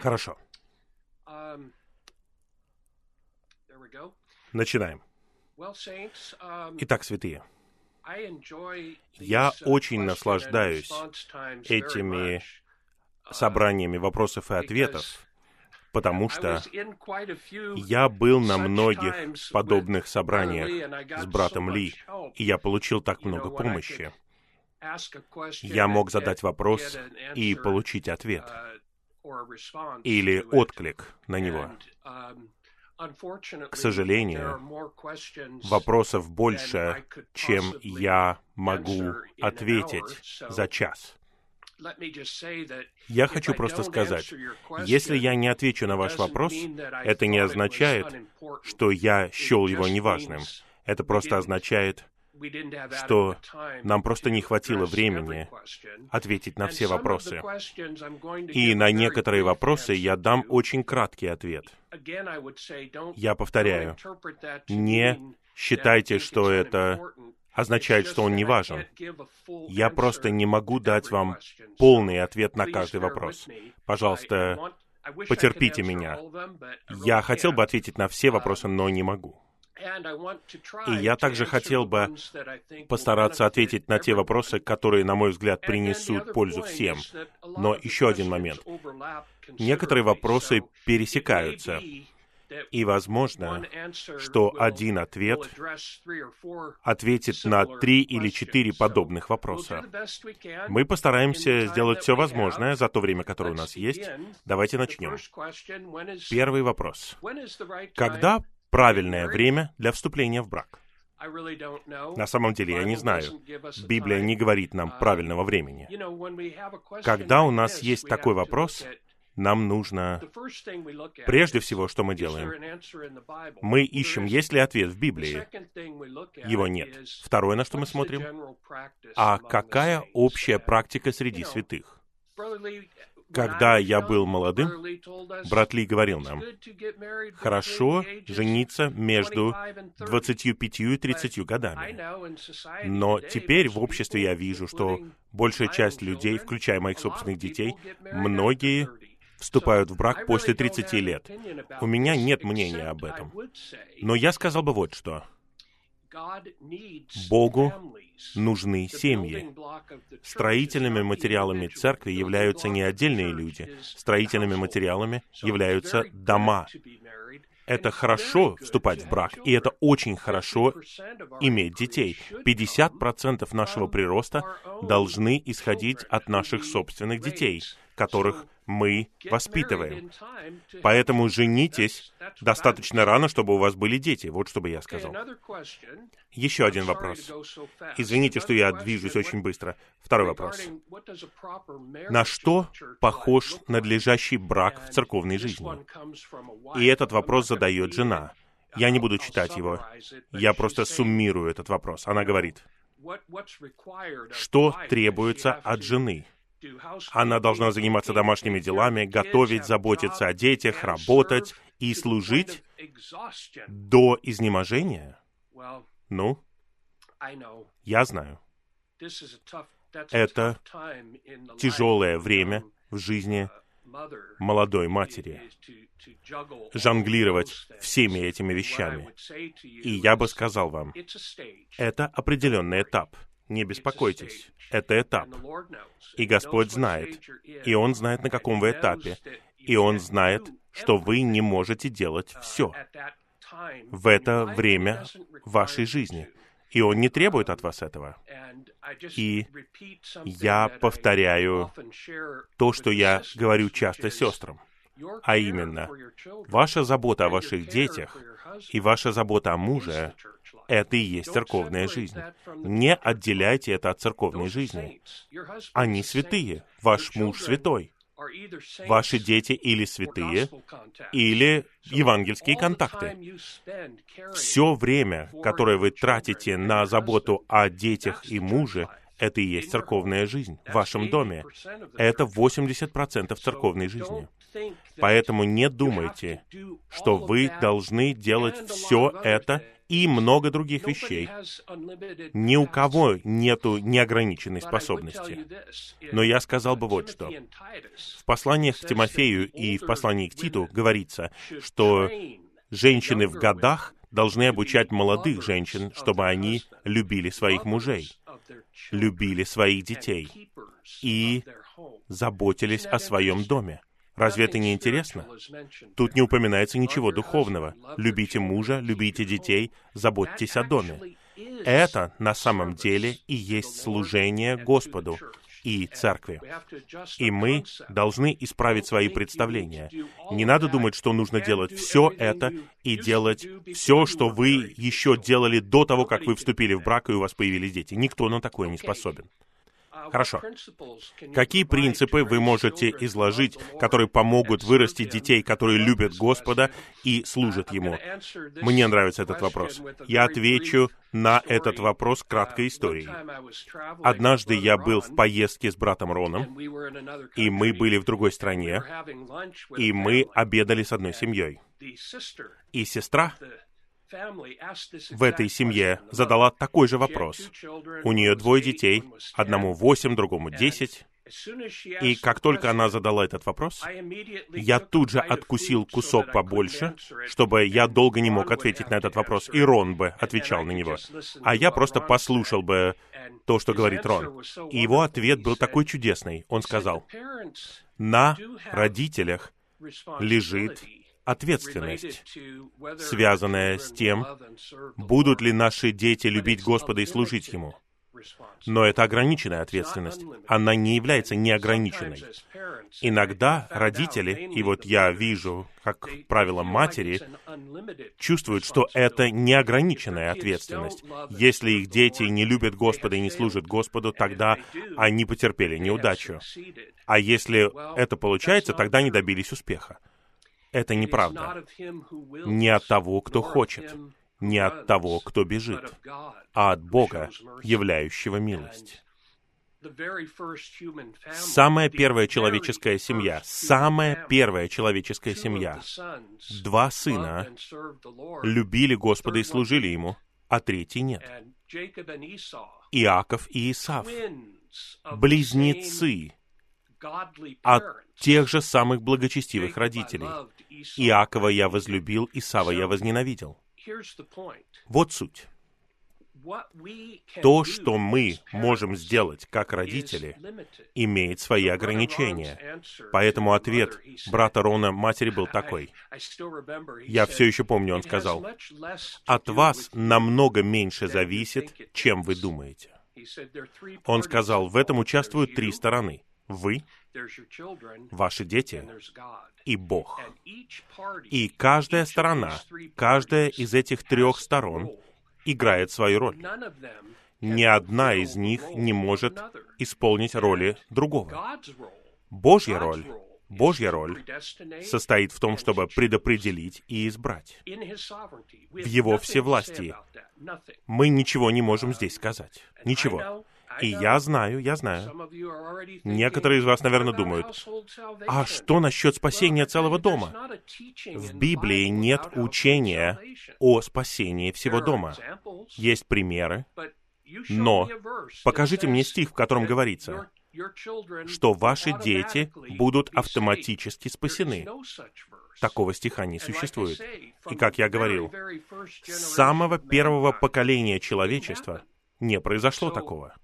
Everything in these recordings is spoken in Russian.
Хорошо. Um. Начинаем. Um, Итак, святые, Я uh, очень наслаждаюсь этими much. собраниями вопросов и ответов, потому что я был на многих подобных собраниях с братом Ли, и я получил так много помощи. Я мог задать вопрос и получить ответ uh, или отклик на него. Um, К сожалению, Вопросов больше, чем я могу ответить за час. Я хочу просто сказать, если я не отвечу на ваш вопрос, это не означает, что я счел его неважным. Это просто означает, что нам просто не хватило времени ответить на все вопросы. И на некоторые вопросы я дам очень краткий ответ. Я повторяю, не считайте, что это означает, что он не важен. Я просто не могу дать вам полный ответ на каждый вопрос. Пожалуйста, потерпите меня. я хотел бы ответить на все вопросы, но не могу. И я также хотел бы постараться ответить на те вопросы, которые, на мой взгляд, принесут пользу всем. Но еще один момент. Некоторые вопросы пересекаются, и возможно, что один ответ ответит на три или четыре подобных вопроса. Мы постараемся сделать все возможное за то время, которое у нас есть. Давайте начнем. Первый вопрос. Когда правильное время для вступления в брак? На самом деле я не знаю. Библия не говорит нам Uh, правильного времени. Когда у нас есть такой вопрос, Нам нужно прежде всего, что мы делаем? Мы ищем, есть ли ответ в Библии. Его нет. Второе, на что мы смотрим, а какая общая практика среди святых? Когда я был молодым, брат Ли говорил "It's нам, хорошо жениться между 25 and 30." 25 и 30 I годами. Но теперь в обществе я вижу, что большая часть людей, включая моих собственных детей, многие 30. вступают в брак после really don't 30 have an лет. У меня нет мнения об этом. Но я сказал бы вот что. Богу нужны семьи. Строительными материалами церкви являются не отдельные люди. Строительными материалами являются дома. Это хорошо вступать в брак, и это очень хорошо 50% of our иметь детей. should 50% come нашего прироста должны исходить от наших собственных детей, которых мы воспитываем. Поэтому женитесь достаточно рано, чтобы у вас были дети. Вот что бы я сказал. Еще один вопрос. Извините, что я движусь очень быстро. Второй вопрос. На что похож надлежащий брак в церковной жизни? И этот вопрос задает жена. Я не буду читать его. Я просто суммирую этот вопрос. Она говорит, что требуется от жены? Она должна заниматься домашними делами, готовить, заботиться о детях, работать и служить до изнеможения? Ну, я знаю. Это Тяжелое время в жизни молодой матери. Жонглировать всеми этими вещами. И я бы сказал вам, это определенный этап. Не беспокойтесь. Это этап. И Господь знает. И Он знает, на каком вы этапе. И Он знает, что вы не можете делать uh, все в это время вашей жизни. И Он не требует от вас этого. И Я повторяю то, что я говорю часто сестрам. А именно, Ваша забота о ваших детях и ваша забота о муже это и есть церковная жизнь. Не отделяйте это от церковной жизни. Они святые. Ваш муж святой. Ваши дети или святые, или евангельские контакты. Все время, которое вы тратите на заботу о детях и муже, это и есть церковная жизнь в вашем доме. 80% of the Это church. 80% So церковной жизни. Поэтому не думайте, что вы должны делать все это и много других вещей. Ни у кого нету неограниченной способности. Но я сказал бы вот что. В посланиях к Тимофею и в послании к Титу говорится, что женщины в годах должны обучать молодых женщин, чтобы они любили своих мужей, любили своих детей и заботились о своем доме. Разве это не интересно? Тут не упоминается ничего духовного. Любите мужа, любите детей, заботьтесь о доме. Это на самом деле и есть служение Господу и церкви. И мы должны исправить свои представления. Не надо думать, что нужно делать все это и делать все, что вы еще делали до того, как вы вступили в брак и у вас появились дети. Никто на такое не способен. Хорошо. Какие принципы вы можете изложить, которые помогут вырастить детей, которые любят Господа и служат Ему? Мне нравится этот вопрос. Я отвечу на этот вопрос краткой историей. Однажды я был в поездке с братом Роном, и мы были в другой стране, и мы обедали с одной семьей. И сестра в этой семье задала такой же вопрос. У нее двое детей, одному восемь, другому десять. И как только она задала этот вопрос, я тут же откусил кусок побольше, чтобы я долго не мог ответить на этот вопрос, и Рон бы отвечал на него. А я просто послушал бы то, что говорит Рон. И его ответ был такой чудесный. Он сказал, на родителях лежит ответственность, связанная с тем, будут ли наши дети любить Господа и служить Ему. Но это ограниченная ответственность. Она не является неограниченной. Иногда родители, и вот я вижу, как правило, матери, чувствуют, что это неограниченная ответственность. Если их дети не любят Господа и не служат Господу, тогда они потерпели неудачу. А если это получается, тогда они добились успеха. Это неправда. Не от того, кто хочет, не от того, кто бежит, а от Бога, являющего милость. Самая первая человеческая семья, самая первая человеческая семья. Два сына любили Господа и служили Ему, а третий нет. Иаков и Исав, близнецы от тех же самых благочестивых родителей. Иакова я возлюбил, Исава я возненавидел. Вот суть. То, что мы можем сделать как родители, имеет свои ограничения. Поэтому ответ брата Рона матери был такой. Я все еще помню, он сказал, «От вас намного меньше зависит, чем вы думаете». Он сказал, в этом участвуют три стороны. Вы, ваши дети и Бог. И каждая сторона, каждая из этих трех сторон играет свою роль. Ни одна из них не может исполнить роли другого. Божья роль Божья роль состоит в том, чтобы предопределить и избрать. В Его всевластии. Мы ничего не можем здесь сказать. Ничего. И я знаю, я знаю. Некоторые из вас, наверное, думают, а что насчет спасения целого дома? В Библии нет учения о спасении всего дома. Есть примеры, но покажите мне стих, в котором говорится, что ваши дети будут автоматически спасены. Такого стиха не существует. И как я говорил, с самого первого поколения человечества не произошло такого.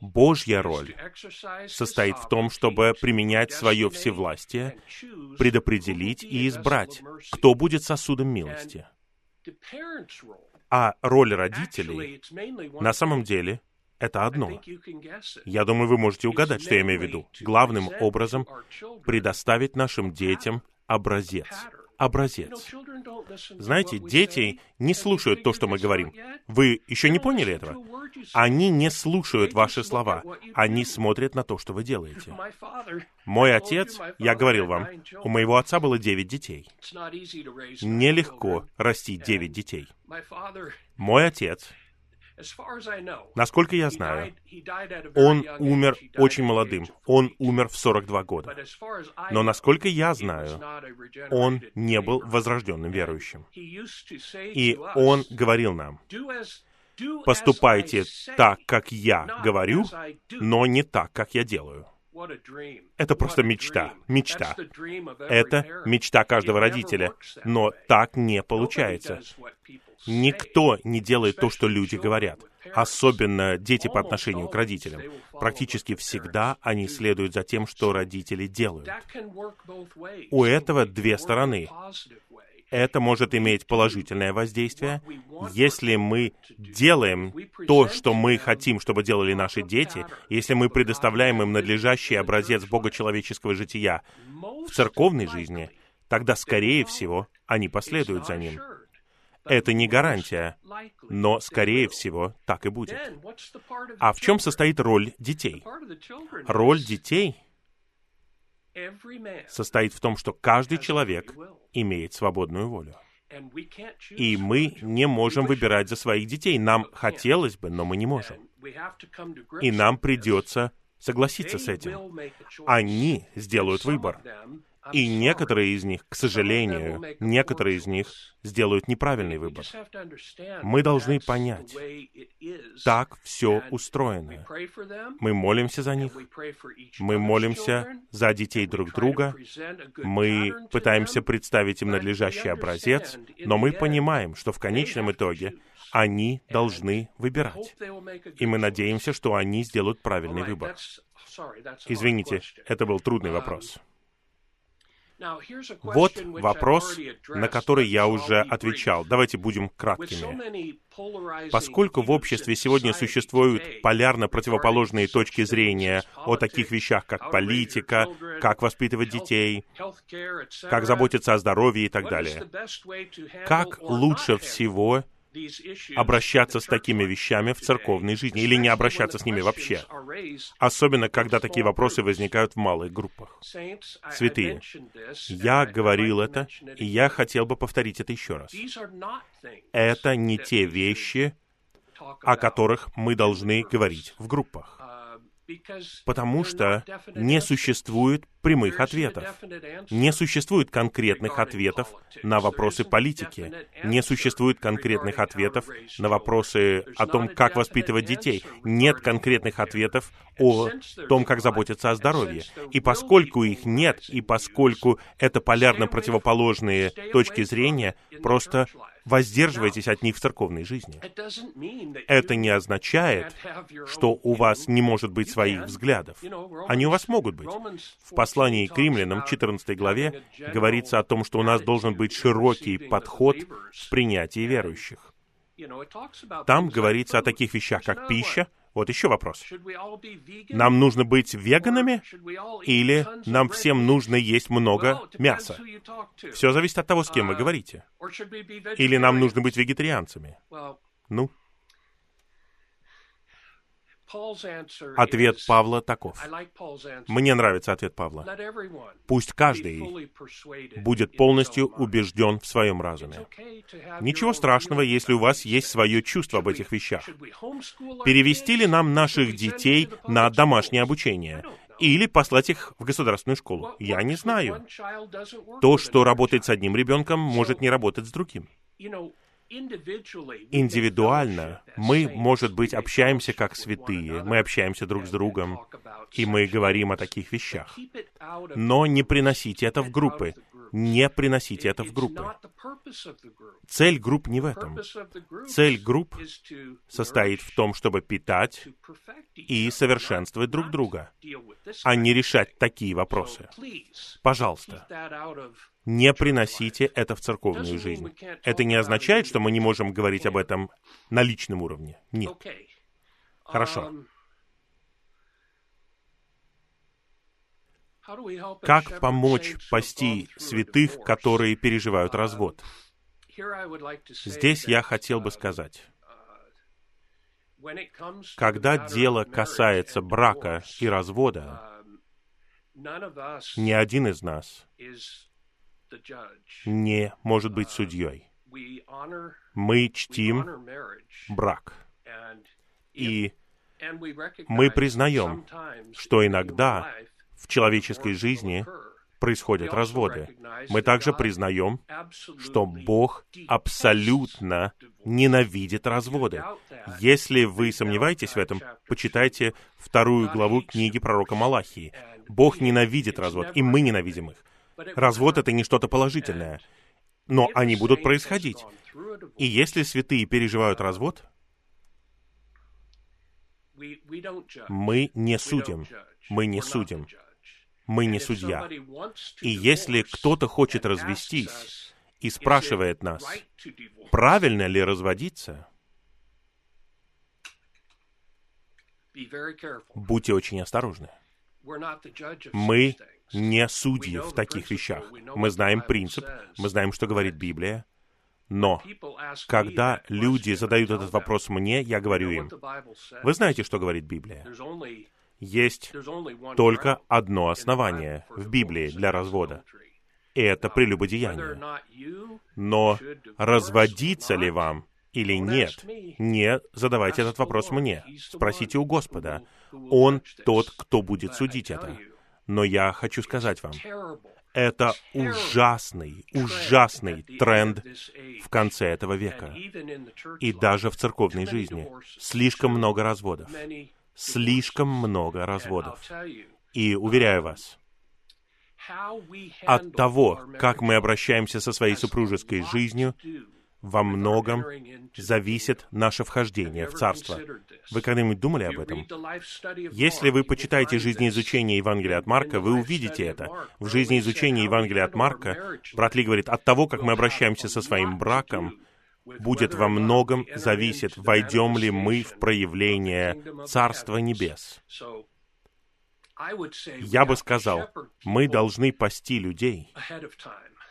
Божья роль состоит в том, чтобы применять свое всевластие, предопределить и избрать, кто будет сосудом милости. А роль родителей на самом деле это одно. Я думаю, вы можете угадать, что я имею в виду. Главным образом предоставить нашим детям образец образец. Знаете, дети не слушают то, что мы говорим. Вы еще не поняли этого? Они не слушают ваши слова. Они смотрят на то, что вы делаете. Мой отец, я говорил вам, у моего отца было девять детей. Нелегко растить девять детей. Мой отец Насколько я знаю, он умер очень молодым. Он умер в 42 года. Но насколько я знаю, он не был возрожденным верующим. И он говорил нам, поступайте так, как я говорю, но не так, как я делаю. Это просто мечта, мечта. Это мечта каждого родителя, но так не получается. Никто не делает то, что люди говорят, особенно дети по отношению к родителям. Практически всегда они следуют за тем, что родители делают. У этого две стороны это может иметь положительное воздействие, если мы делаем то, что мы хотим, чтобы делали наши дети, если мы предоставляем им надлежащий образец богочеловеческого жития в церковной жизни, тогда, скорее всего, они последуют за ним. Это не гарантия, но, скорее всего, так и будет. А в чем состоит роль детей? Роль детей состоит в том, что каждый человек имеет свободную волю. И мы не можем выбирать за своих детей. Нам хотелось бы, но мы не можем. И нам придется согласиться с этим. Они сделают выбор. И некоторые из них, к сожалению, некоторые из них сделают неправильный выбор. Мы должны понять, так все устроено. Мы молимся за них, мы молимся за детей друг друга, мы пытаемся представить им надлежащий образец, но мы понимаем, что в конечном итоге они должны выбирать. И мы надеемся, что они сделают правильный выбор. Извините, это был трудный вопрос. Вот вопрос, на который я уже отвечал. Давайте будем краткими. Поскольку в обществе сегодня существуют полярно противоположные точки зрения о таких вещах, как политика, как воспитывать детей, как заботиться о здоровье и так далее, как лучше всего обращаться с такими вещами в церковной жизни или не обращаться с ними вообще, особенно когда такие вопросы возникают в малых группах. Святые, я говорил это, и я хотел бы повторить это еще раз. Это не те вещи, о которых мы должны говорить в группах потому что не существует прямых ответов. Не существует конкретных ответов на вопросы политики. Не существует конкретных ответов на вопросы о том, как воспитывать детей. Нет конкретных ответов о том, как заботиться о здоровье. И поскольку их нет, и поскольку это полярно противоположные точки зрения, просто воздерживайтесь от них в церковной жизни. Это не означает, что у вас не может быть своих взглядов. Они у вас могут быть. В послании к римлянам, 14 главе, говорится о том, что у нас должен быть широкий подход в принятии верующих. Там говорится о таких вещах, как пища, вот еще вопрос. Нам нужно быть веганами или нам всем нужно есть много мяса? Все зависит от того, с кем вы говорите. Или нам нужно быть вегетарианцами? Ну, Ответ Павла таков. Мне нравится ответ Павла. Пусть каждый будет полностью убежден в своем разуме. Ничего страшного, если у вас есть свое чувство об этих вещах. Перевести ли нам наших детей на домашнее обучение? Или послать их в государственную школу? Я не знаю. То, что работает с одним ребенком, может не работать с другим индивидуально мы, может быть, общаемся как святые, мы общаемся друг с другом, и мы говорим о таких вещах. Но не приносите это в группы. Не приносите это в группы. Цель групп не в этом. Цель групп состоит в том, чтобы питать и совершенствовать друг друга, а не решать такие вопросы. Пожалуйста, не приносите это в церковную жизнь. Это не означает, что мы не можем говорить об этом на личном уровне. Нет. Хорошо. Как помочь пасти святых, которые переживают развод? Здесь я хотел бы сказать, когда дело касается брака и развода, ни один из нас не может быть судьей. Мы чтим брак. И мы признаем, что иногда в человеческой жизни происходят разводы. Мы также признаем, что Бог абсолютно ненавидит разводы. Если вы сомневаетесь в этом, почитайте вторую главу книги пророка Малахии. Бог ненавидит развод, и мы ненавидим их. Развод — это не что-то положительное, но они будут происходить. И если святые переживают развод, мы не судим. Мы не судим. Мы не судья. И если кто-то хочет развестись и спрашивает нас, правильно ли разводиться, будьте очень осторожны. Мы не судьи в таких вещах. Мы знаем принцип, мы знаем, что говорит Библия, но когда люди задают этот вопрос мне, я говорю им, вы знаете, что говорит Библия? Есть только одно основание в Библии для развода, и это прелюбодеяние. Но разводиться ли вам или нет, не задавайте этот вопрос мне. Спросите у Господа. Он тот, кто будет судить это. Но я хочу сказать вам, это ужасный, ужасный тренд в конце этого века. И даже в церковной жизни. Слишком много разводов. Слишком много разводов. И уверяю вас, от того, как мы обращаемся со своей супружеской жизнью, во многом зависит наше вхождение в Царство. Вы когда-нибудь думали об этом? Если вы почитаете жизнеизучение Евангелия от Марка, вы увидите это. В жизнеизучении Евангелия от Марка брат Ли говорит, от того, как мы обращаемся со своим браком, будет во многом зависеть, войдем ли мы в проявление Царства Небес. Я бы сказал, мы должны пасти людей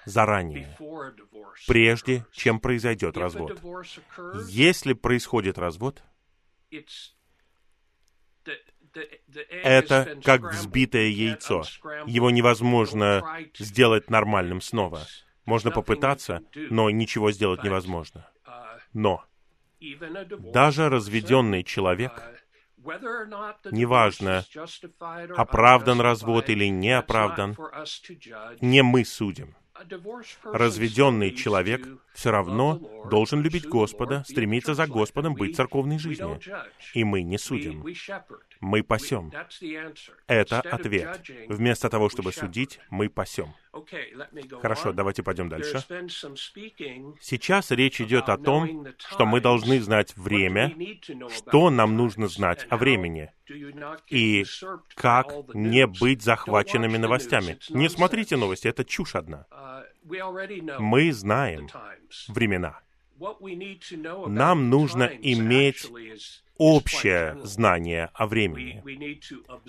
заранее, прежде чем произойдет развод. Если происходит развод, это как взбитое яйцо. Его невозможно сделать нормальным снова. Можно попытаться, но ничего сделать невозможно. Но даже разведенный человек, неважно, оправдан развод или не оправдан, не мы судим разведенный человек все равно должен любить Господа, стремиться за Господом, быть церковной жизни. И мы не судим. Мы пасем. Это ответ. Вместо того, чтобы судить, мы пасем. Хорошо, давайте пойдем дальше. Сейчас речь идет о том, что мы должны знать время, что нам нужно знать о времени, и как не быть захваченными новостями. Не смотрите новости, это чушь одна. Мы знаем времена. Нам нужно иметь общее знание о времени.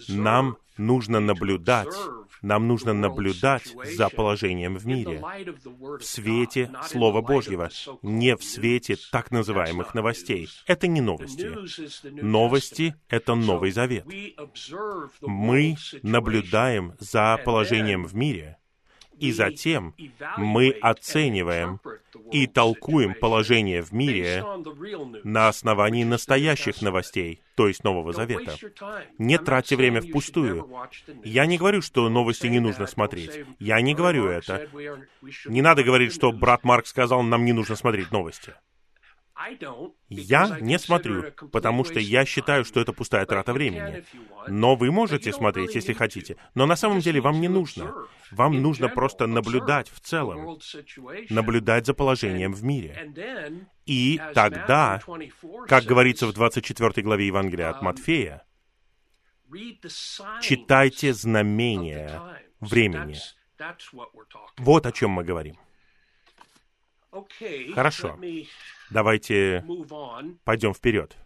Нам нужно наблюдать, нам нужно наблюдать за положением в мире в свете Слова Божьего, не в свете так называемых новостей. Это не новости. Новости — это Новый Завет. Мы наблюдаем за положением в мире, и затем мы оцениваем и толкуем положение в мире на основании настоящих новостей, то есть Нового Завета. Не тратьте время впустую. Я не говорю, что новости не нужно смотреть. Я не говорю это. Не надо говорить, что брат Марк сказал, нам не нужно смотреть новости. Я не смотрю, потому что я считаю, что это пустая трата времени. Но вы можете смотреть, если хотите. Но на самом деле вам не нужно. Вам нужно просто наблюдать в целом, наблюдать за положением в мире. И тогда, как говорится в 24 главе Евангелия от Матфея, читайте знамения времени. Вот о чем мы говорим. Хорошо. Давайте пойдем вперед.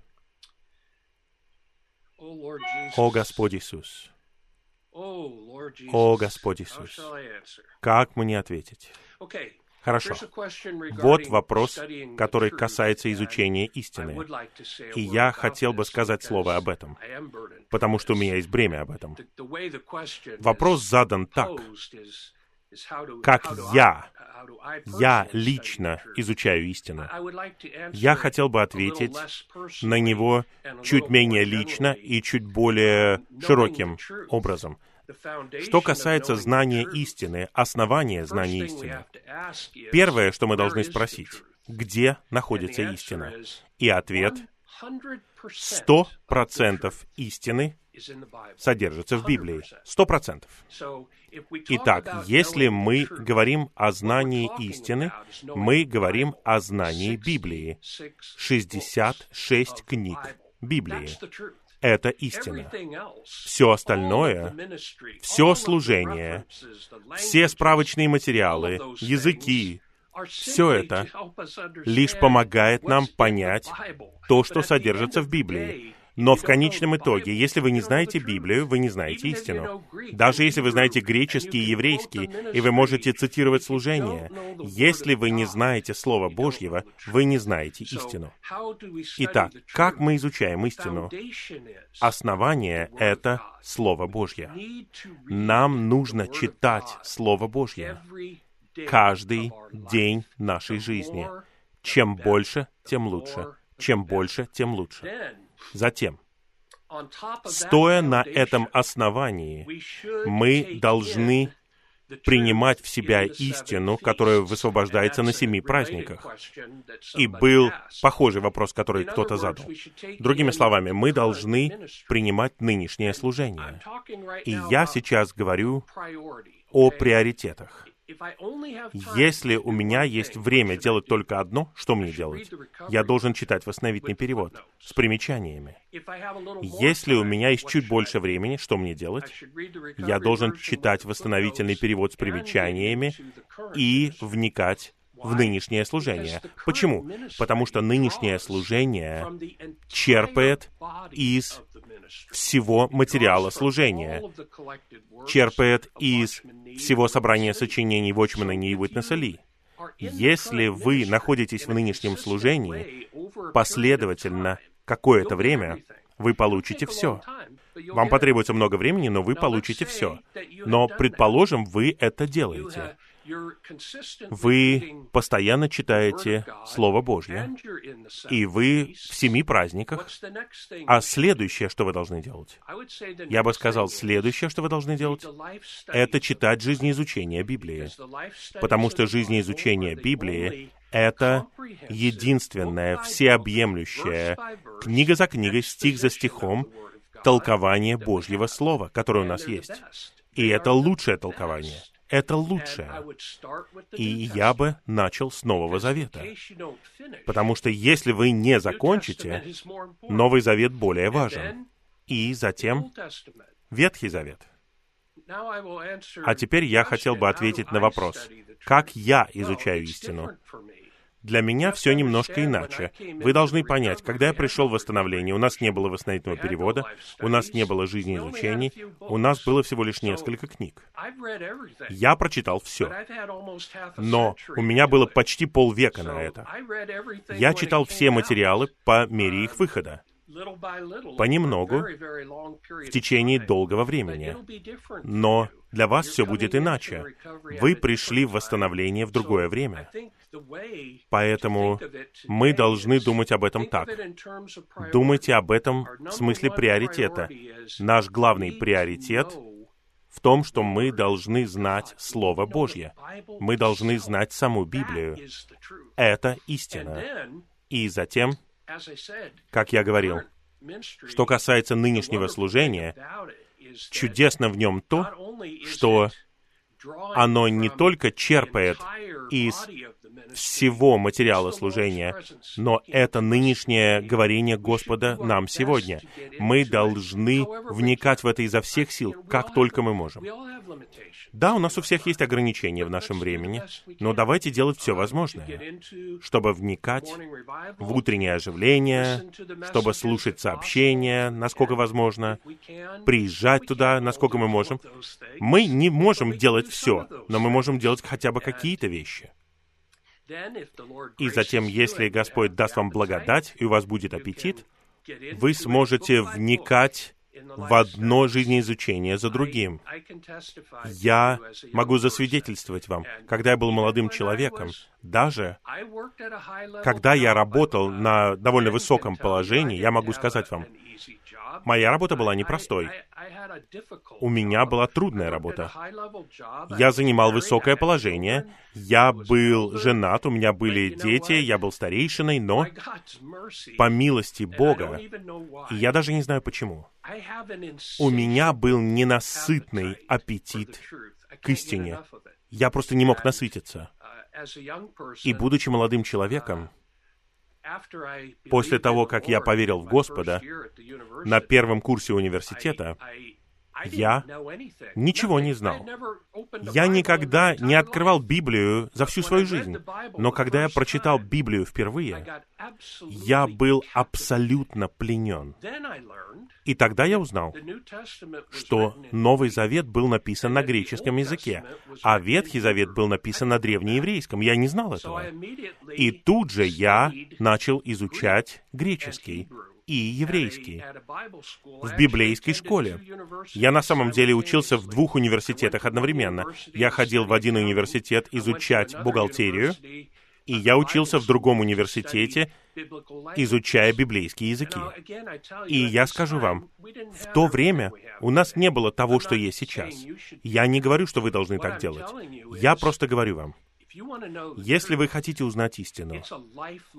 О Господь Иисус. О Господь Иисус. Как мне ответить? Хорошо. Вот вопрос, который касается изучения истины. И я хотел бы сказать слово об этом, потому что у меня есть бремя об этом. Вопрос задан так. Как я, я лично изучаю истину. Я хотел бы ответить на него чуть менее лично и чуть более широким образом. Что касается знания истины, основания знания истины, первое, что мы должны спросить, где находится истина? И ответ — сто процентов истины содержится в Библии. Сто процентов. Итак, если мы говорим о знании истины, мы говорим о знании Библии. 66 книг Библии. Это истина. Все остальное, все служение, все справочные материалы, языки, все это лишь помогает нам понять то, что содержится в Библии. Но в конечном итоге, если вы не знаете Библию, вы не знаете истину. Даже если вы знаете греческий и еврейский, и вы можете цитировать служение, если вы не знаете Слова Божьего, вы не знаете истину. Итак, как мы изучаем истину? Основание — это Слово Божье. Нам нужно читать Слово Божье каждый день нашей жизни. Чем больше, тем лучше. Чем больше, тем лучше. Затем, стоя на этом основании, мы должны принимать в себя истину, которая высвобождается на семи праздниках. И был похожий вопрос, который кто-то задал. Другими словами, мы должны принимать нынешнее служение. И я сейчас говорю о приоритетах. Если у меня есть время делать только одно, что мне делать? Я должен читать восстановительный перевод с примечаниями. Если у меня есть чуть больше времени, что мне делать? Я должен читать восстановительный перевод с примечаниями и вникать в нынешнее служение. Почему? Потому что нынешнее служение черпает из всего материала служения, черпает из всего собрания сочинений Вочмана и Уитнеса Ли. Если вы находитесь в нынешнем служении, последовательно какое-то время, вы получите все. Вам потребуется много времени, но вы получите все. Но, предположим, вы это делаете. Вы постоянно читаете Слово Божье, и вы в семи праздниках. А следующее, что вы должны делать? Я бы сказал, следующее, что вы должны делать, это читать жизнеизучение Библии. Потому что жизнеизучение Библии это единственное, всеобъемлющее, книга за книгой, стих за стихом, толкование Божьего Слова, которое у нас есть. И это лучшее толкование — это лучшее. И я бы начал с Нового Завета. Потому что если вы не закончите, Новый Завет более важен. И затем Ветхий Завет. А теперь я хотел бы ответить на вопрос, как я изучаю истину. Для меня все немножко иначе. Вы должны понять, когда я пришел в восстановление, у нас не было восстановительного перевода, у нас не было жизни изучений, у нас было всего лишь несколько книг. Я прочитал все. Но у меня было почти полвека на это. Я читал все материалы по мере их выхода понемногу, в течение долгого времени. Но для вас все будет иначе. Вы пришли в восстановление в другое время. Поэтому мы должны думать об этом так. Думайте об этом в смысле приоритета. Наш главный приоритет в том, что мы должны знать Слово Божье. Мы должны знать саму Библию. Это истина. И затем как я говорил, что касается нынешнего служения, чудесно в нем то, что оно не только черпает из всего материала служения, но это нынешнее говорение Господа нам сегодня. Мы должны вникать в это изо всех сил, как только мы можем. Да, у нас у всех есть ограничения в нашем времени, но давайте делать все возможное, чтобы вникать в утреннее оживление, чтобы слушать сообщения, насколько возможно, приезжать туда, насколько мы можем. Мы не можем делать все, но мы можем делать хотя бы какие-то вещи. И затем, если Господь даст вам благодать, и у вас будет аппетит, вы сможете вникать в одно жизнеизучение за другим. Я могу засвидетельствовать вам, когда я был молодым человеком, даже когда я работал на довольно высоком положении, я могу сказать вам, моя работа была непростой. У меня была трудная работа. Я занимал высокое положение, я был женат, у меня были дети, я был старейшиной, но по милости Бога, и я даже не знаю почему, у меня был ненасытный аппетит к истине. Я просто не мог насытиться. И будучи молодым человеком, после того, как я поверил в Господа на первом курсе университета, я ничего не знал. Я никогда не открывал Библию за всю свою жизнь. Но когда я прочитал Библию впервые, я был абсолютно пленен. И тогда я узнал, что Новый Завет был написан на греческом языке, а Ветхий Завет был написан на древнееврейском. Я не знал этого. И тут же я начал изучать греческий и еврейский в библейской школе. Я на самом деле учился в двух университетах одновременно. Я ходил в один университет изучать бухгалтерию, и я учился в другом университете, изучая библейские языки. И я скажу вам, в то время у нас не было того, что есть сейчас. Я не говорю, что вы должны так делать. Я просто говорю вам, если вы хотите узнать истину,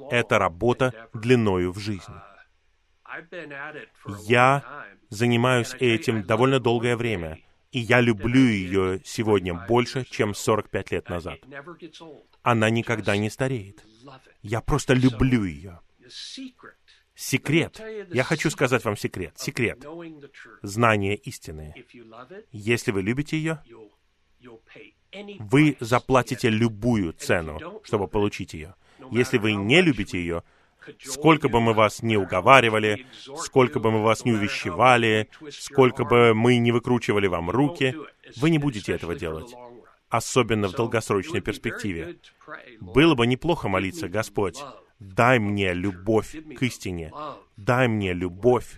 это работа длиною в жизнь. Я занимаюсь этим довольно долгое время, и я люблю ее сегодня больше, чем 45 лет назад. Она никогда не стареет. Я просто люблю ее. Секрет. Я хочу сказать вам секрет. Секрет. Знание истины. Если вы любите ее, вы заплатите любую цену, чтобы получить ее. Если вы не любите ее, Сколько бы мы вас не уговаривали, сколько бы мы вас не увещевали, сколько бы мы не выкручивали вам руки, вы не будете этого делать, особенно в долгосрочной перспективе. Было бы неплохо молиться, Господь, дай мне любовь к истине, дай мне любовь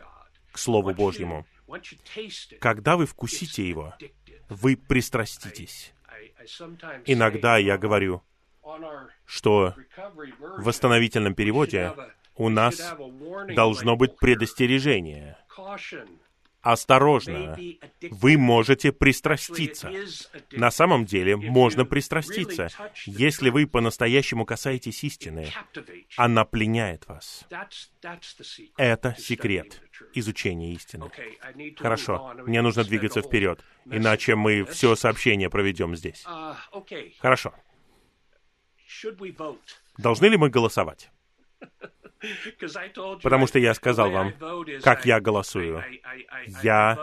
к Слову Божьему. Когда вы вкусите его, вы пристраститесь. Иногда я говорю, что в восстановительном переводе у нас должно быть предостережение. Осторожно, вы можете пристраститься. На самом деле, можно пристраститься, если вы по-настоящему касаетесь истины. Она пленяет вас. Это секрет изучения истины. Хорошо, мне нужно двигаться вперед, иначе мы все сообщение проведем здесь. Хорошо. Должны ли мы голосовать? Потому что я сказал вам, как я голосую. Я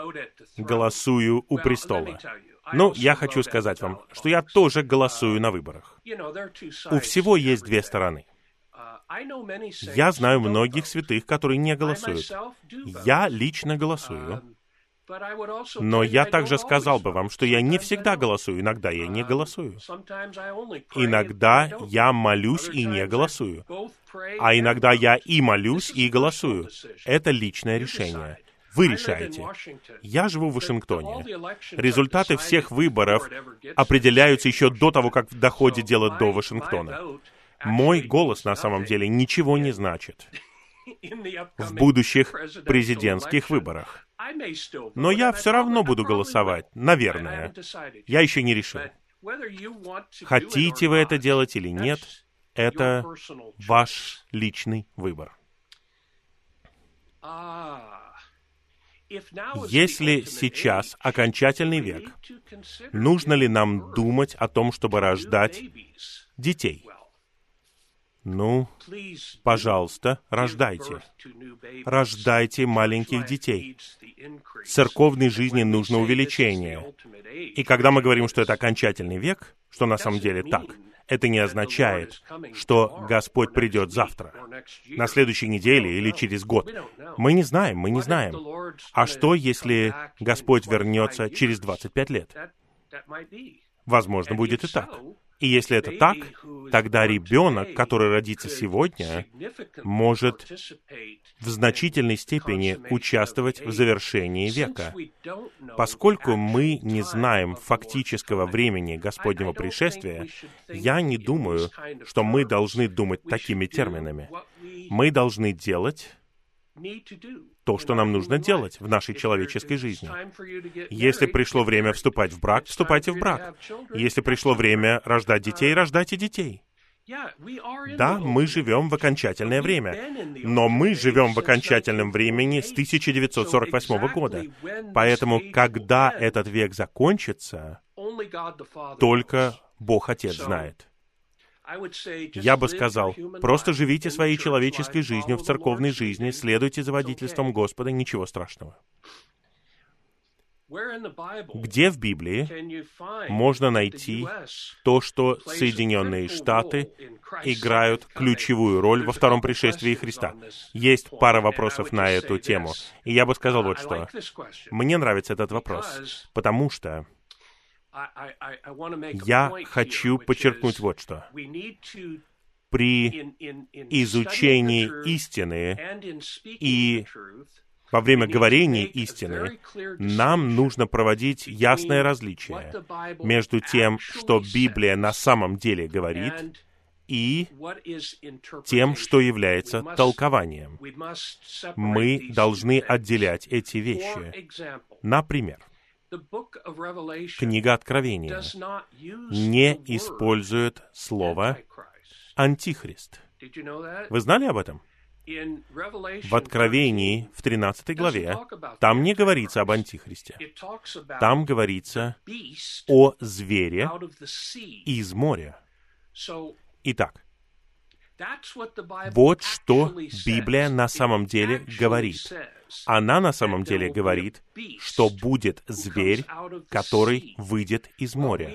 голосую у престола. Но я хочу сказать вам, что я тоже голосую на выборах. У всего есть две стороны. Я знаю многих святых, которые не голосуют. Я лично голосую, но я также сказал бы вам, что я не всегда голосую, иногда я не голосую. Иногда я молюсь и не голосую. А иногда я и молюсь, и голосую. Это личное решение. Вы решаете. Я живу в Вашингтоне. Результаты всех выборов определяются еще до того, как доходит дело до Вашингтона. Мой голос на самом деле ничего не значит в будущих президентских выборах. Но я все равно буду голосовать, наверное. Я еще не решил. Хотите вы это делать или нет, это ваш личный выбор. Если сейчас окончательный век, нужно ли нам думать о том, чтобы рождать детей? Ну, пожалуйста, рождайте. Рождайте маленьких детей. Церковной жизни нужно увеличение. И когда мы говорим, что это окончательный век, что на самом деле так, это не означает, что Господь придет завтра, на следующей неделе или через год. Мы не знаем, мы не знаем. А что, если Господь вернется через 25 лет? Возможно, будет и так. И если это так, тогда ребенок, который родится сегодня, может в значительной степени участвовать в завершении века. Поскольку мы не знаем фактического времени Господнего пришествия, я не думаю, что мы должны думать такими терминами. Мы должны делать то, что нам нужно делать в нашей человеческой жизни. Если пришло время вступать в брак, вступайте в брак. Если пришло время рождать детей, рождайте детей. Да, мы живем в окончательное время, но мы живем в окончательном времени с 1948 года. Поэтому, когда этот век закончится, только Бог Отец знает. Я бы сказал, просто живите своей человеческой жизнью в церковной жизни, следуйте за водительством Господа, ничего страшного. Где в Библии можно найти то, что Соединенные Штаты играют ключевую роль во втором пришествии Христа? Есть пара вопросов на эту тему. И я бы сказал вот что. Мне нравится этот вопрос, потому что я хочу подчеркнуть вот что. При изучении истины и во время говорения истины нам нужно проводить ясное различие между тем, что Библия на самом деле говорит, и тем, что является толкованием. Мы должны отделять эти вещи. Например, Книга Откровения не использует слово «антихрист». Вы знали об этом? В Откровении, в 13 главе, там не говорится об Антихристе. Там говорится о звере из моря. Итак, вот что Библия на самом деле говорит. Она на самом деле говорит, что будет зверь, который выйдет из моря.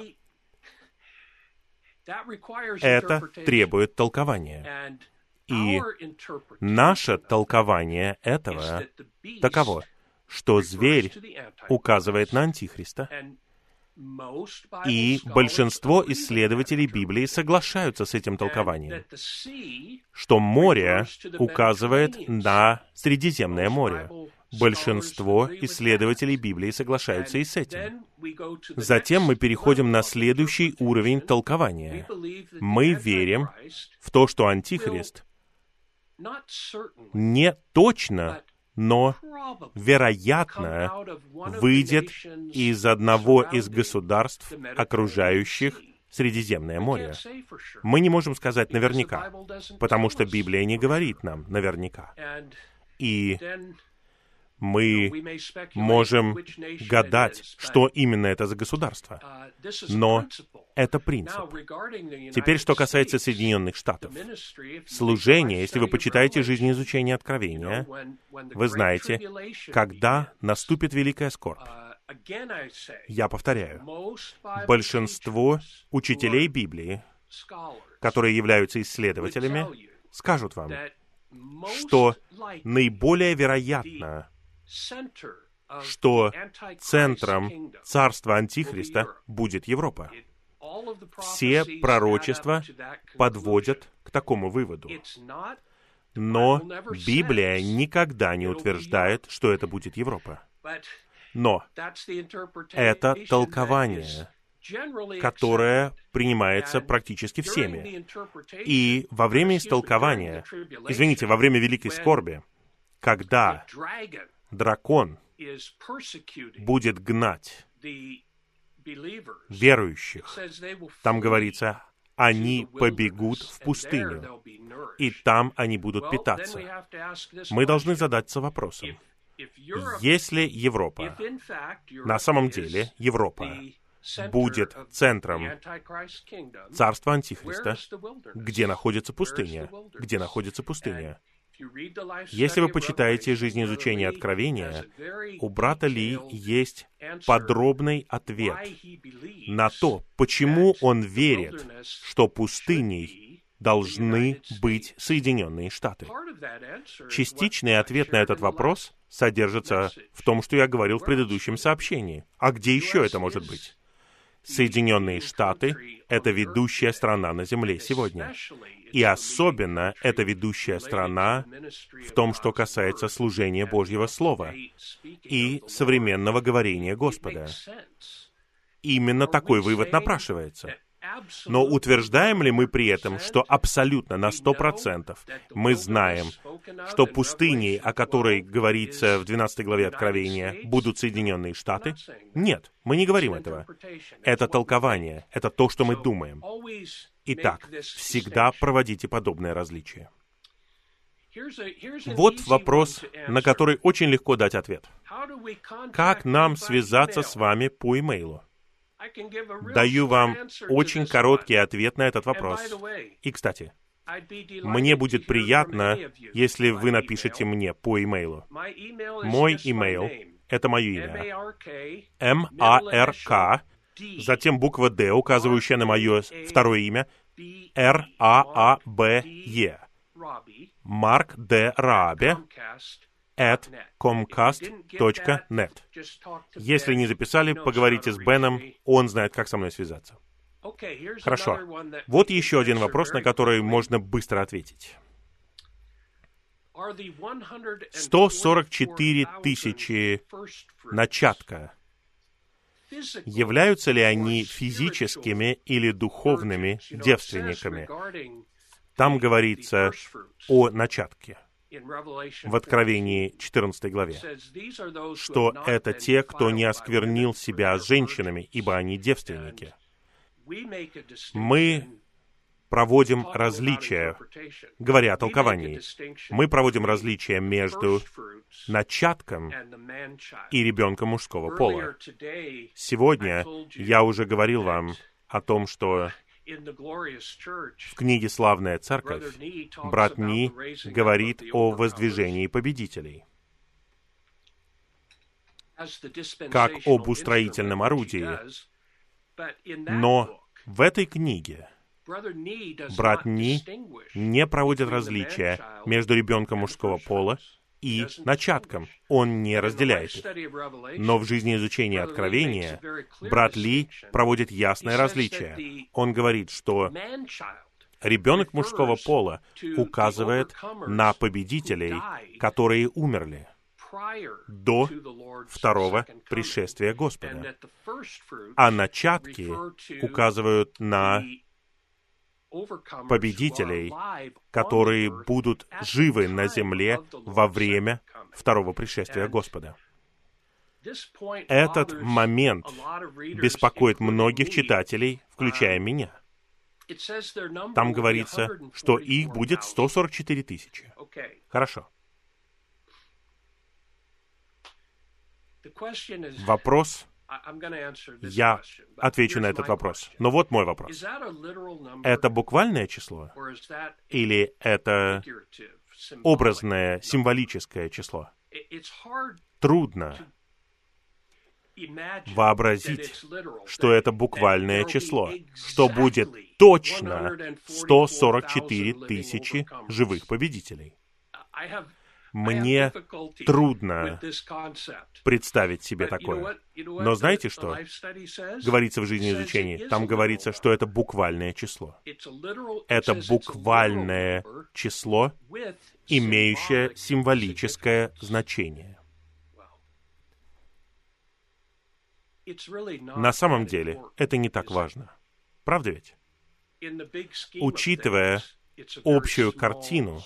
Это требует толкования. И наше толкование этого таково, что зверь указывает на Антихриста, и большинство исследователей Библии соглашаются с этим толкованием, что море указывает на Средиземное море. Большинство исследователей Библии соглашаются и с этим. Затем мы переходим на следующий уровень толкования. Мы верим в то, что Антихрист не точно но, вероятно, выйдет из одного из государств, окружающих Средиземное море. Мы не можем сказать наверняка, потому что Библия не говорит нам наверняка. И мы можем гадать, что именно это за государство. Но это принцип. Теперь, что касается Соединенных Штатов. Служение, если вы почитаете жизнеизучение Откровения, вы знаете, когда наступит великая скорбь. Я повторяю, большинство учителей Библии, которые являются исследователями, скажут вам, что наиболее вероятно, что центром царства Антихриста будет Европа. Все пророчества подводят к такому выводу. Но Библия никогда не утверждает, что это будет Европа. Но это толкование, которое принимается практически всеми. И во время истолкования, извините, во время Великой Скорби, когда дракон будет гнать верующих. Там говорится, они побегут в пустыню, и там они будут питаться. Мы должны задаться вопросом, если Европа, на самом деле Европа, будет центром царства Антихриста, где находится пустыня, где находится пустыня, если вы почитаете жизнеизучение Откровения, у брата Ли есть подробный ответ на то, почему он верит, что пустыней должны быть Соединенные Штаты. Частичный ответ на этот вопрос содержится в том, что я говорил в предыдущем сообщении. А где еще это может быть? Соединенные Штаты — это ведущая страна на Земле сегодня. И особенно это ведущая страна в том, что касается служения Божьего Слова и современного говорения Господа. Именно такой вывод напрашивается. Но утверждаем ли мы при этом, что абсолютно на сто процентов мы знаем, что пустыней, о которой говорится в 12 главе Откровения, будут Соединенные Штаты? Нет, мы не говорим этого. Это толкование, это то, что мы думаем. Итак, всегда проводите подобное различие. Вот вопрос, на который очень легко дать ответ. Как нам связаться с вами по имейлу? Даю вам очень короткий ответ на этот вопрос. И, кстати, мне будет приятно, если вы напишете мне по имейлу. Мой имейл — это мое имя. М-А-Р-К, затем буква «Д», указывающая на мое второе имя, Р-А-А-Б-Е. Марк Д. Рабе, at comcast.net. Если не записали, поговорите с Беном, он знает, как со мной связаться. Хорошо. Вот еще один вопрос, на который можно быстро ответить. 144 тысячи начатка. Являются ли они физическими или духовными девственниками? Там говорится о начатке в Откровении 14 главе, что это те, кто не осквернил себя женщинами, ибо они девственники. Мы проводим различия, говоря о толковании, мы проводим различия между начатком и ребенком мужского пола. Сегодня я уже говорил вам о том, что в книге «Славная церковь» брат Ни говорит о воздвижении победителей как об устроительном орудии. Но в этой книге брат Ни не проводит различия между ребенком мужского пола и начатком. Он не разделяет их. Но в жизни изучения Откровения брат Ли проводит ясное различие. Он говорит, что ребенок мужского пола указывает на победителей, которые умерли до второго пришествия Господа. А начатки указывают на победителей, которые будут живы на земле во время второго пришествия Господа. Этот момент беспокоит многих читателей, включая меня. Там говорится, что их будет 144 тысячи. Хорошо. Вопрос я отвечу на этот вопрос. Но вот мой вопрос. Это буквальное число? Или это образное, символическое число? Трудно вообразить, что это буквальное число, что будет точно 144 тысячи живых победителей. Мне трудно представить себе такое. Но знаете что? Говорится в жизни изучения. Там говорится, что это буквальное число. Это буквальное число, имеющее символическое значение. На самом деле, это не так важно. Правда ведь? Учитывая общую картину,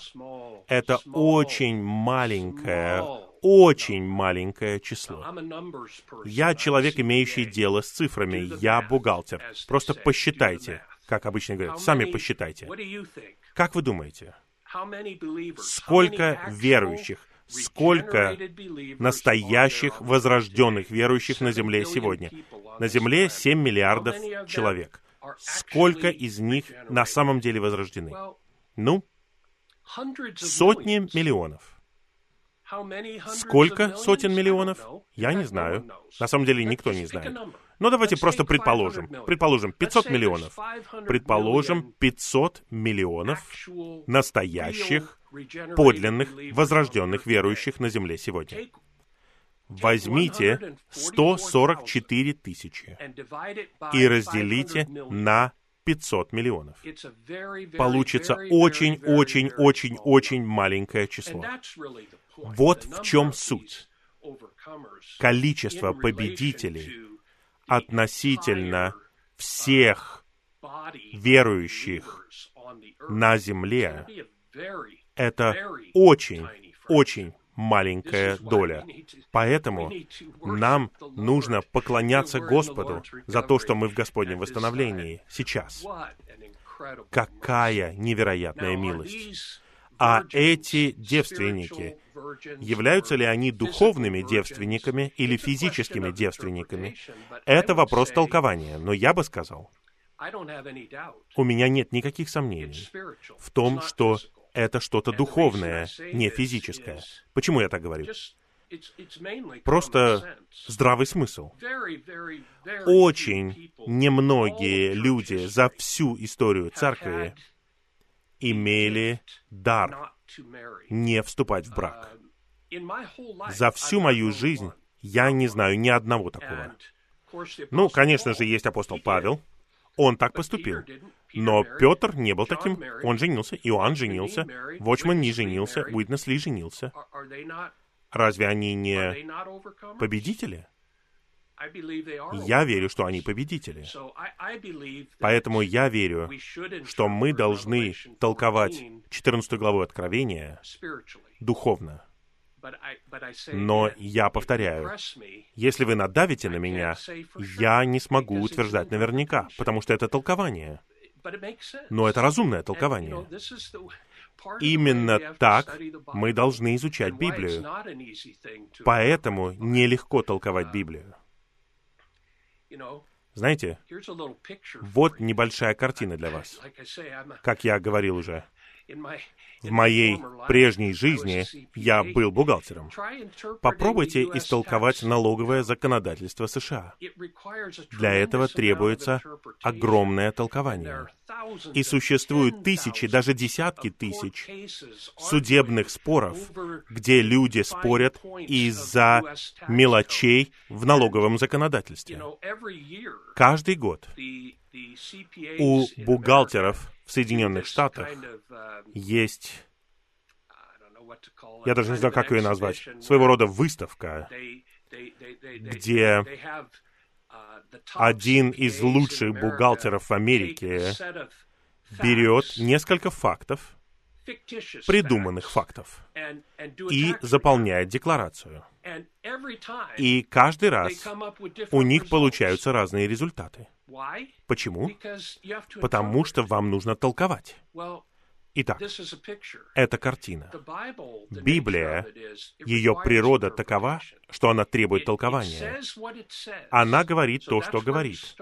это очень маленькое, очень маленькое число. Я человек, имеющий дело с цифрами, я бухгалтер. Просто посчитайте, как обычно говорят, сами посчитайте. Как вы думаете, сколько верующих, сколько настоящих возрожденных верующих на Земле сегодня? На Земле 7 миллиардов человек. Сколько из них на самом деле возрождены? Ну, сотни миллионов. Сколько сотен миллионов? Я не знаю. На самом деле никто не знает. Но давайте просто предположим. Предположим, 500 миллионов. Предположим, 500 миллионов настоящих, подлинных, возрожденных верующих на земле сегодня. Возьмите 144 тысячи и разделите на 500 миллионов. Получится очень-очень-очень-очень маленькое число. Вот в чем суть. Количество победителей относительно всех верующих на земле — это очень, очень маленькая доля. Поэтому нам нужно поклоняться Господу за то, что мы в Господнем восстановлении сейчас. Какая невероятная милость! А эти девственники, являются ли они духовными девственниками или физическими девственниками? Это вопрос толкования, но я бы сказал, у меня нет никаких сомнений в том, что это что-то духовное, не физическое. Почему я так говорю? Просто здравый смысл. Очень немногие люди за всю историю церкви имели дар не вступать в брак. За всю мою жизнь я не знаю ни одного такого. Ну, конечно же, есть апостол Павел. Он так поступил. Но Петр не был таким. Он женился, Иоанн женился, Вочман не женился, Уитнес Ли женился. Разве они не победители? Я верю, что они победители. Поэтому я верю, что мы должны толковать 14 главу Откровения духовно. Но я повторяю, если вы надавите на меня, я не смогу утверждать наверняка, потому что это толкование. Но это разумное толкование. Именно так мы должны изучать Библию. Поэтому нелегко толковать Библию. Знаете, вот небольшая картина для вас. Как я говорил уже, в моей прежней жизни я был бухгалтером. Попробуйте истолковать налоговое законодательство США. Для этого требуется огромное толкование. И существуют тысячи, даже десятки тысяч судебных споров, где люди спорят из-за мелочей в налоговом законодательстве. Каждый год у бухгалтеров в Соединенных Штатах есть, я даже не знаю, как ее назвать, своего рода выставка, где один из лучших бухгалтеров в Америке берет несколько фактов, придуманных фактов, и заполняет декларацию. И каждый раз у них получаются разные результаты. Почему? Потому что вам нужно толковать. Итак, это картина. Библия, ее природа такова, что она требует толкования. Она говорит то, что говорит.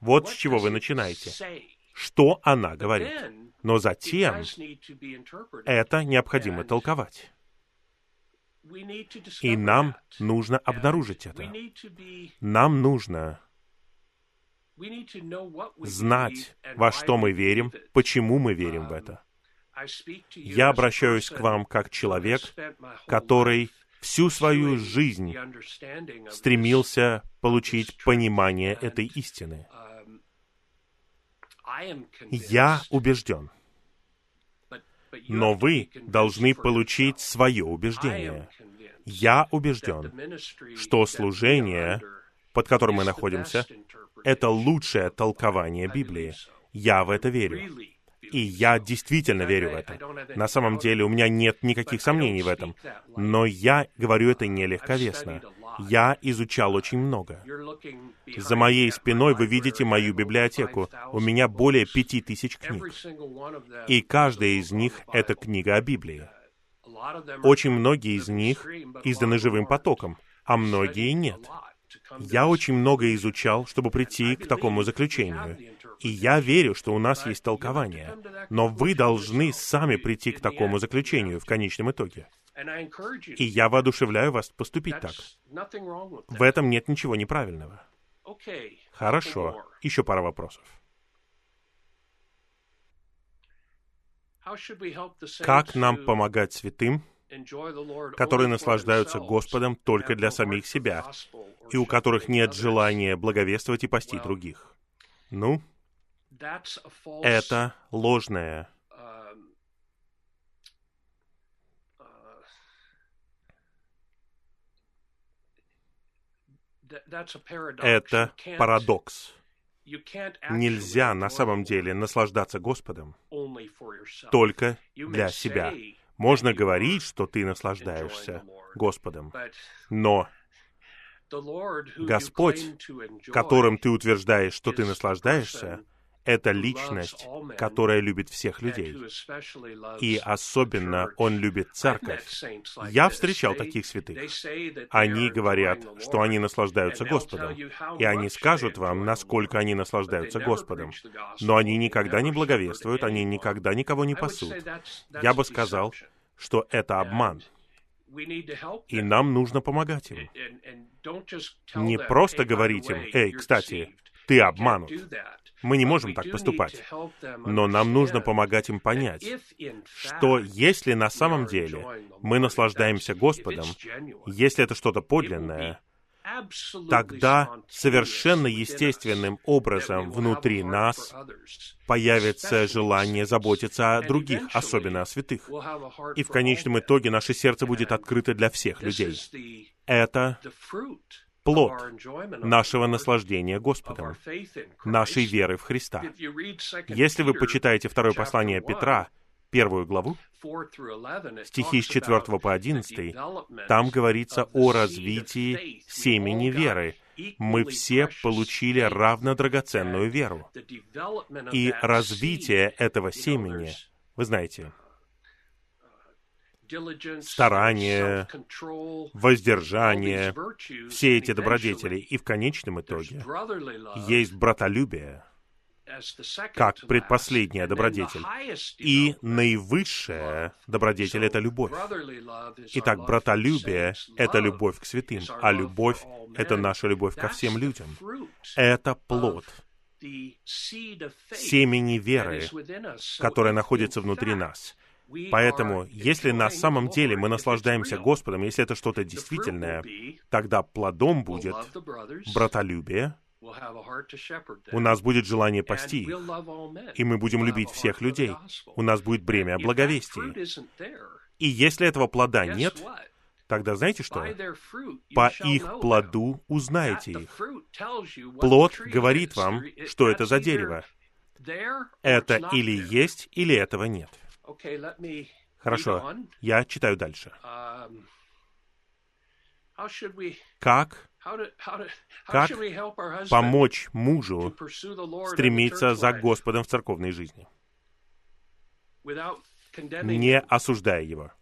Вот с чего вы начинаете. Что она говорит. Но затем это необходимо толковать. И нам нужно обнаружить это. Нам нужно знать, во что мы верим, почему мы верим в это. Я обращаюсь к вам как человек, который всю свою жизнь стремился получить понимание этой истины. Я убежден. Но вы должны получить свое убеждение. Я убежден, что служение, под которым мы находимся, это лучшее толкование Библии. Я в это верю. И я действительно верю в это. На самом деле у меня нет никаких сомнений в этом. Но я говорю это не легковесно. Я изучал очень много. За моей спиной вы видите мою библиотеку. У меня более пяти тысяч книг. И каждая из них — это книга о Библии. Очень многие из них изданы живым потоком, а многие нет. Я очень много изучал, чтобы прийти к такому заключению. И я верю, что у нас есть толкование. Но вы должны сами прийти к такому заключению в конечном итоге. И я воодушевляю вас поступить так. В этом нет ничего неправильного. Хорошо. Еще пара вопросов. Как нам помогать святым которые наслаждаются Господом только для самих себя, и у которых нет желания благовествовать и пасти других. Ну, это ложное Это парадокс. Нельзя на самом деле наслаждаться Господом только для себя. Можно говорить, что ты наслаждаешься Господом, но Господь, которым ты утверждаешь, что ты наслаждаешься, это личность, которая любит всех людей. И особенно Он любит церковь. Я встречал таких святых. Они говорят, что они наслаждаются Господом. И они скажут вам, насколько они наслаждаются Господом. Но они никогда не благовествуют, они никогда никого не пасут. Я бы сказал, что это обман. И нам нужно помогать им. Не просто говорить им, «Эй, кстати, ты обманут». Мы не можем так поступать. Но нам нужно помогать им понять, что если на самом деле мы наслаждаемся Господом, если это что-то подлинное, тогда совершенно естественным образом внутри нас появится желание заботиться о других, особенно о святых. И в конечном итоге наше сердце будет открыто для всех людей. Это плод нашего наслаждения Господом, нашей веры в Христа. Если вы почитаете второе послание Петра, первую главу, стихи с 4 по 11, там говорится о развитии семени веры. Мы все получили равно драгоценную веру. И развитие этого семени, вы знаете, старание, воздержание, все эти добродетели. И в конечном итоге есть братолюбие, как предпоследняя добродетель. И наивысшая добродетель — это любовь. Итак, братолюбие — это любовь к святым, а любовь — это наша любовь ко всем людям. Это плод семени веры, которая находится внутри нас. Поэтому, если на самом деле мы наслаждаемся Господом, если это что-то действительное, тогда плодом будет братолюбие, у нас будет желание пасти их, и мы будем любить всех людей. У нас будет бремя благовестия. И если этого плода нет, тогда знаете что? По их плоду узнаете их. Плод говорит вам, что это за дерево. Это или есть, или этого нет. Хорошо, я читаю дальше. Um, как? как помочь мужу стремиться за Господом в церковной жизни, не осуждая его?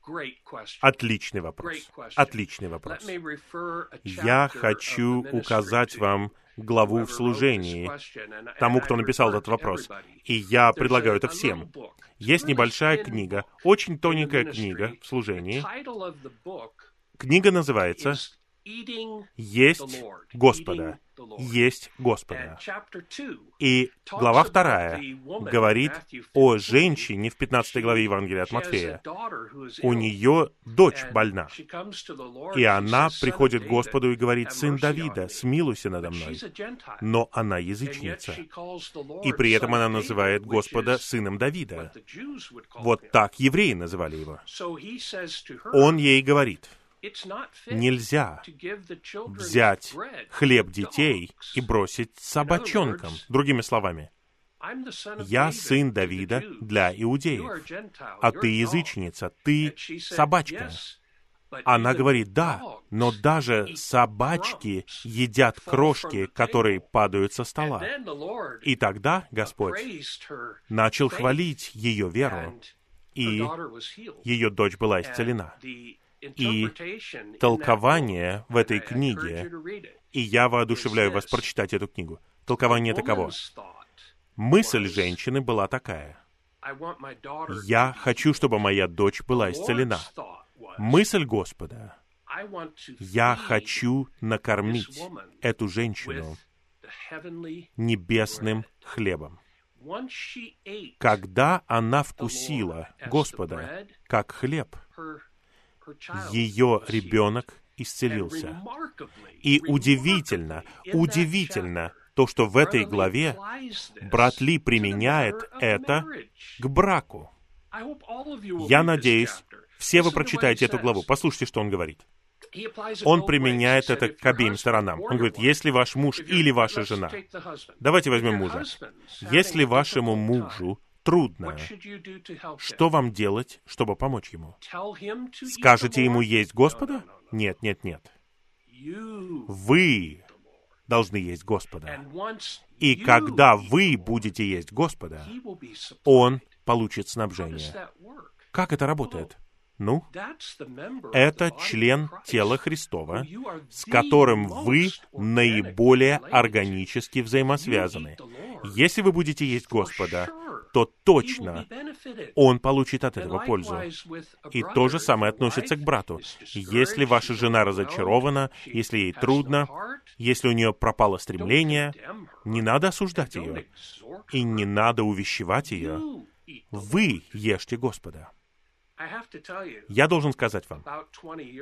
Отличный вопрос. Отличный вопрос. Я хочу указать вам главу в служении тому, кто написал этот вопрос. И я предлагаю это всем. Есть небольшая книга, очень тоненькая книга в служении. Книга называется «Есть Господа» есть Господа. И глава вторая говорит о женщине в 15 главе Евангелия от Матфея. У нее дочь больна. И она приходит к Господу и говорит, «Сын Давида, смилуйся надо мной». Но она язычница. И при этом она называет Господа сыном Давида. Вот так евреи называли его. Он ей говорит, Нельзя взять хлеб детей и бросить собачонкам. Другими словами, я сын Давида для иудеев, а ты язычница, ты собачка. Она говорит, да, но даже собачки едят крошки, которые падают со стола. И тогда Господь начал хвалить ее веру, и ее дочь была исцелена. и толкование в этой книге, и я воодушевляю вас прочитать эту книгу. Толкование таково. Мысль женщины была такая. Я хочу, чтобы моя дочь была исцелена. Мысль Господа. Я хочу накормить эту женщину небесным хлебом. Когда она вкусила Господа как хлеб, ее ребенок исцелился. И удивительно, удивительно, то, что в этой главе брат Ли применяет это к браку. Я надеюсь, все вы прочитаете эту главу. Послушайте, что он говорит. Он применяет это к обеим сторонам. Он говорит, если ваш муж или ваша жена, давайте возьмем мужа, если вашему мужу трудно, что вам делать, чтобы помочь ему? Скажете ему есть Господа? Нет, нет, нет. Вы должны есть Господа. И когда вы будете есть Господа, Он получит снабжение. Как это работает? Ну, это член тела Христова, с которым вы наиболее органически взаимосвязаны. Если вы будете есть Господа, то точно он получит от этого пользу. И то же самое относится к брату. Если ваша жена разочарована, если ей трудно, если у нее пропало стремление, не надо осуждать ее, и не надо увещевать ее. Вы ешьте Господа. Я должен сказать вам,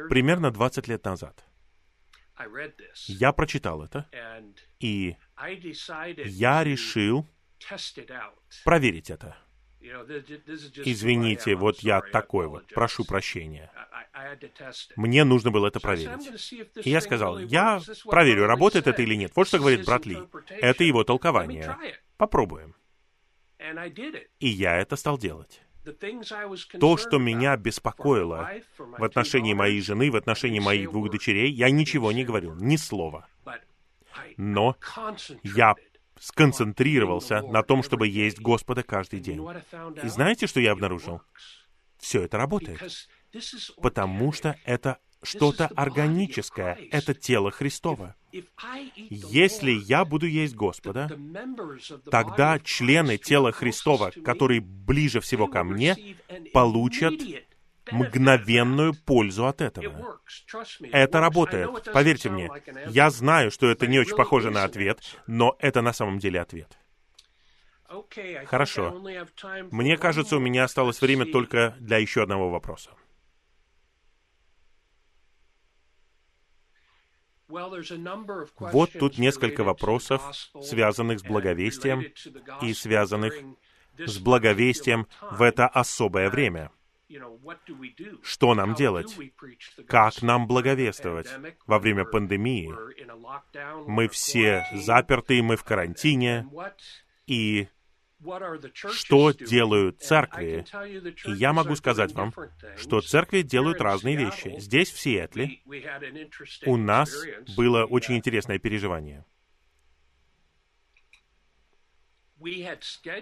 примерно 20 лет назад я прочитал это, и я решил проверить это. Извините, вот я такой вот, прошу прощения. Мне нужно было это проверить. И я сказал, я проверю, работает это или нет. Вот что говорит брат Ли. Это его толкование. Попробуем. И я это стал делать. То, что меня беспокоило в отношении моей жены, в отношении моих двух дочерей, я ничего не говорил, ни слова. Но я сконцентрировался на том, чтобы есть Господа каждый день. И знаете, что я обнаружил? Все это работает. Потому что это что-то органическое, это тело Христова. Если я буду есть Господа, тогда члены тела Христова, которые ближе всего ко мне, получат мгновенную пользу от этого. Это работает. Поверьте мне, я знаю, что это не очень похоже на ответ, но это на самом деле ответ. Хорошо. Мне кажется, у меня осталось время только для еще одного вопроса. Вот тут несколько вопросов, связанных с благовестием и связанных с благовестием в это особое время. Что нам делать? Как нам благовествовать? Во время пандемии мы все заперты, мы в карантине, и что делают церкви. И я могу сказать вам, что церкви делают разные вещи. Здесь, в Сиэтле, у нас было очень интересное переживание.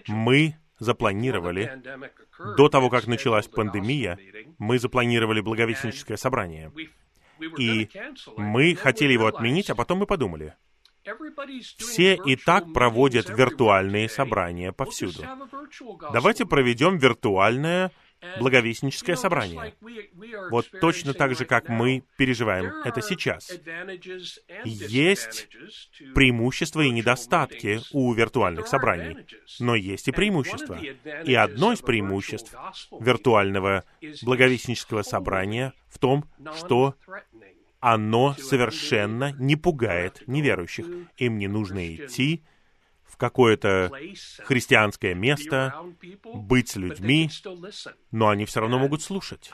Мы запланировали, до того, как началась пандемия, мы запланировали благовестническое собрание. И мы хотели его отменить, а потом мы подумали, все и так проводят виртуальные собрания повсюду. Давайте проведем виртуальное благовестническое собрание. Вот точно так же, как мы переживаем это сейчас. Есть преимущества и недостатки у виртуальных собраний, но есть и преимущества. И одно из преимуществ виртуального благовестнического собрания в том, что оно совершенно не пугает неверующих. Им не нужно идти какое-то христианское место, быть с людьми, но они все равно могут слушать.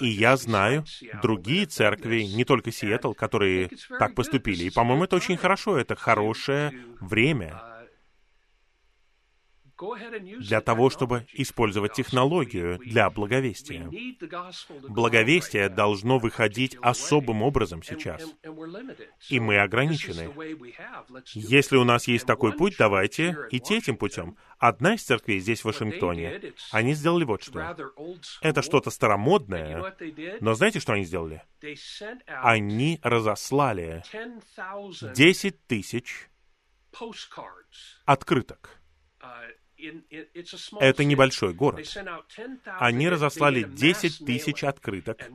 И я знаю другие церкви, не только Сиэтл, которые так поступили. И, по-моему, это очень хорошо, это хорошее время для того, чтобы использовать технологию для благовестия. Благовестие должно выходить особым образом сейчас. И мы ограничены. Если у нас есть такой путь, давайте идти этим путем. Одна из церквей здесь, в Вашингтоне, они сделали вот что. Это что-то старомодное, но знаете, что они сделали? Они разослали 10 тысяч открыток это небольшой город. Они разослали 10 тысяч открыток,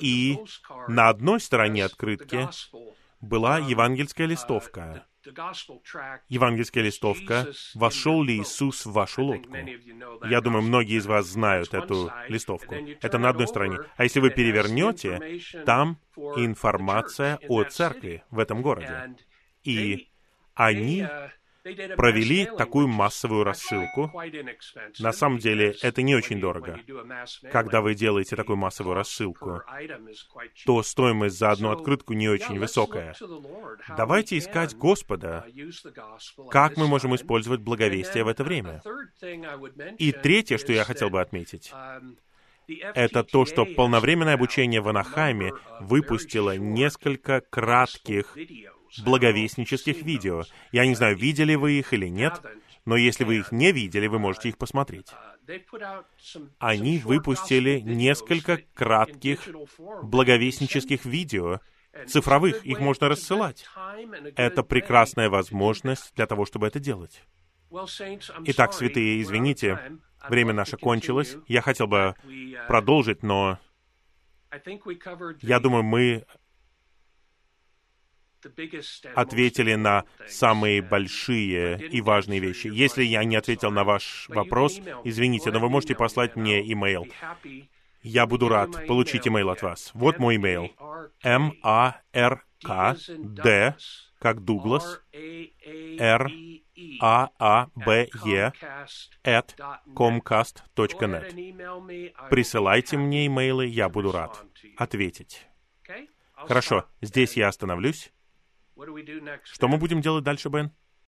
и на одной стороне открытки была евангельская листовка, евангельская листовка «Вошел ли Иисус в вашу лодку?» Я думаю, многие из вас знают эту листовку. Это на одной стороне. А если вы перевернете, там информация о церкви в этом городе. И они провели такую массовую рассылку. На самом деле, это не очень дорого. Когда вы делаете такую массовую рассылку, то стоимость за одну открытку не очень высокая. Давайте искать Господа, как мы можем использовать благовестие в это время. И третье, что я хотел бы отметить, это то, что полновременное обучение в Анахайме выпустило несколько кратких благовестнических видео. Я не знаю, видели вы их или нет, но если вы их не видели, вы можете их посмотреть. Они выпустили несколько кратких благовестнических видео, цифровых, их можно рассылать. Это прекрасная возможность для того, чтобы это делать. Итак, святые, извините, время наше кончилось. Я хотел бы продолжить, но я думаю, мы ответили на самые большие и важные вещи. Если я не ответил на ваш вопрос, извините, но вы можете послать мне имейл. Я буду рад получить имейл от вас. Вот мой имейл. М А как Дуглас, Р А А Б Е, at comcast.net. Присылайте мне имейлы, я буду рад ответить. Хорошо, здесь я остановлюсь. Что мы будем делать дальше, Бен?